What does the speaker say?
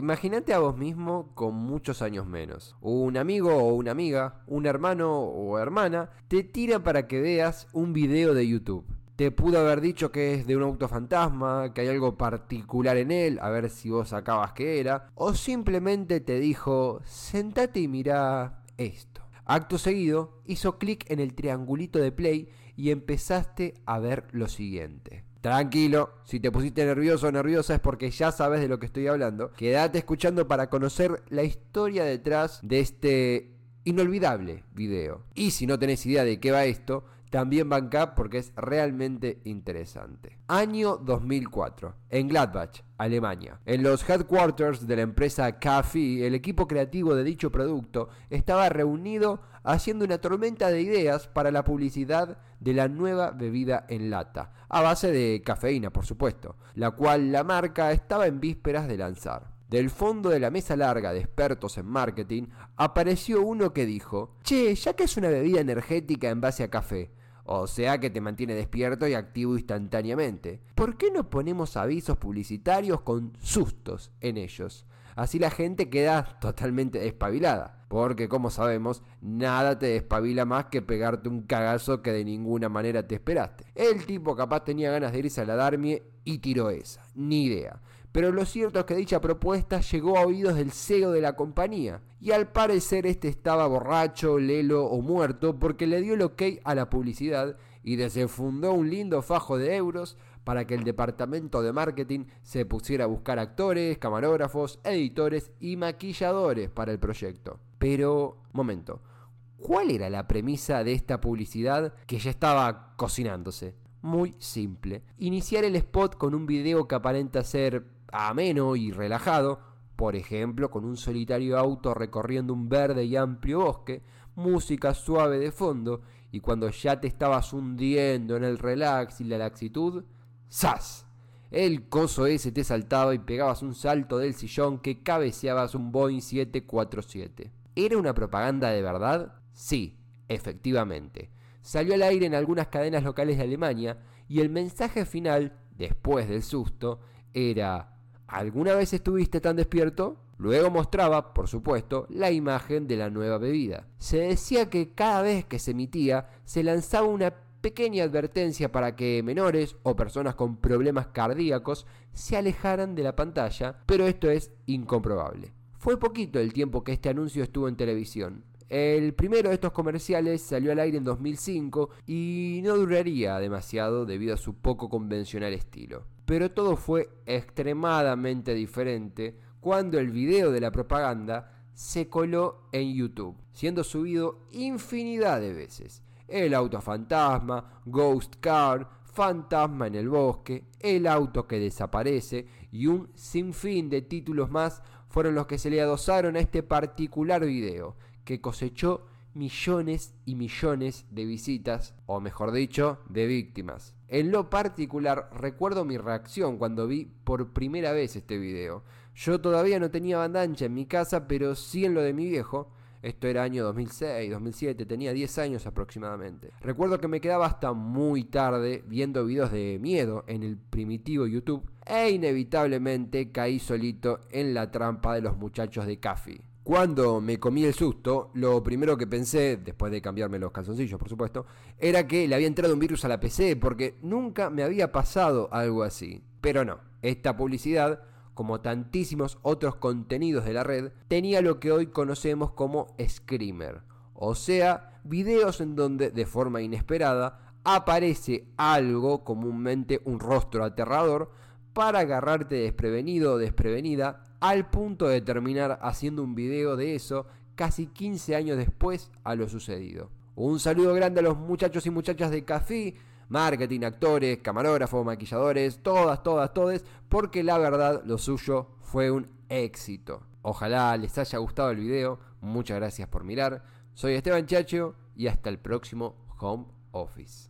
Imagínate a vos mismo con muchos años menos. Un amigo o una amiga, un hermano o hermana, te tira para que veas un video de YouTube. Te pudo haber dicho que es de un auto fantasma, que hay algo particular en él, a ver si vos sacabas que era. O simplemente te dijo, sentate y mira esto. Acto seguido, hizo clic en el triangulito de play y empezaste a ver lo siguiente. Tranquilo, si te pusiste nervioso o nerviosa es porque ya sabes de lo que estoy hablando. Quédate escuchando para conocer la historia detrás de este inolvidable video. Y si no tenés idea de qué va esto, también banca porque es realmente interesante. Año 2004, en Gladbach, Alemania. En los headquarters de la empresa Café, el equipo creativo de dicho producto estaba reunido haciendo una tormenta de ideas para la publicidad de la nueva bebida en lata, a base de cafeína, por supuesto, la cual la marca estaba en vísperas de lanzar. Del fondo de la mesa larga de expertos en marketing apareció uno que dijo, Che, ya que es una bebida energética en base a café, o sea que te mantiene despierto y activo instantáneamente. ¿Por qué no ponemos avisos publicitarios con sustos en ellos? Así la gente queda totalmente despabilada. Porque como sabemos, nada te despabila más que pegarte un cagazo que de ninguna manera te esperaste. El tipo capaz tenía ganas de irse a la Darmie y tiró esa. Ni idea. Pero lo cierto es que dicha propuesta llegó a oídos del CEO de la compañía, y al parecer este estaba borracho, lelo o muerto porque le dio el ok a la publicidad y desenfundó un lindo fajo de euros para que el departamento de marketing se pusiera a buscar actores, camarógrafos, editores y maquilladores para el proyecto. Pero, momento, ¿cuál era la premisa de esta publicidad que ya estaba cocinándose? Muy simple. Iniciar el spot con un video que aparenta ser ameno y relajado, por ejemplo con un solitario auto recorriendo un verde y amplio bosque, música suave de fondo, y cuando ya te estabas hundiendo en el relax y la laxitud, ¡zas! El coso ese te saltaba y pegabas un salto del sillón que cabeceabas un Boeing 747. ¿Era una propaganda de verdad? Sí, efectivamente. Salió al aire en algunas cadenas locales de Alemania y el mensaje final, después del susto, era ¿Alguna vez estuviste tan despierto? Luego mostraba, por supuesto, la imagen de la nueva bebida. Se decía que cada vez que se emitía se lanzaba una pequeña advertencia para que menores o personas con problemas cardíacos se alejaran de la pantalla, pero esto es incomprobable. Fue poquito el tiempo que este anuncio estuvo en televisión. El primero de estos comerciales salió al aire en 2005 y no duraría demasiado debido a su poco convencional estilo. Pero todo fue extremadamente diferente cuando el video de la propaganda se coló en YouTube, siendo subido infinidad de veces. El auto fantasma, Ghost Car, Fantasma en el bosque, El auto que desaparece y un sinfín de títulos más fueron los que se le adosaron a este particular video, que cosechó millones y millones de visitas, o mejor dicho, de víctimas. En lo particular, recuerdo mi reacción cuando vi por primera vez este video. Yo todavía no tenía banda ancha en mi casa, pero sí en lo de mi viejo. Esto era año 2006, 2007, tenía 10 años aproximadamente. Recuerdo que me quedaba hasta muy tarde viendo videos de miedo en el primitivo YouTube e inevitablemente caí solito en la trampa de los muchachos de Café. Cuando me comí el susto, lo primero que pensé, después de cambiarme los calzoncillos por supuesto, era que le había entrado un virus a la PC porque nunca me había pasado algo así. Pero no, esta publicidad, como tantísimos otros contenidos de la red, tenía lo que hoy conocemos como screamer, o sea, videos en donde de forma inesperada aparece algo, comúnmente un rostro aterrador, para agarrarte desprevenido o desprevenida al punto de terminar haciendo un video de eso casi 15 años después a lo sucedido. Un saludo grande a los muchachos y muchachas de Café, marketing, actores, camarógrafos, maquilladores, todas, todas, todas, porque la verdad lo suyo fue un éxito. Ojalá les haya gustado el video, muchas gracias por mirar, soy Esteban Chacho y hasta el próximo Home Office.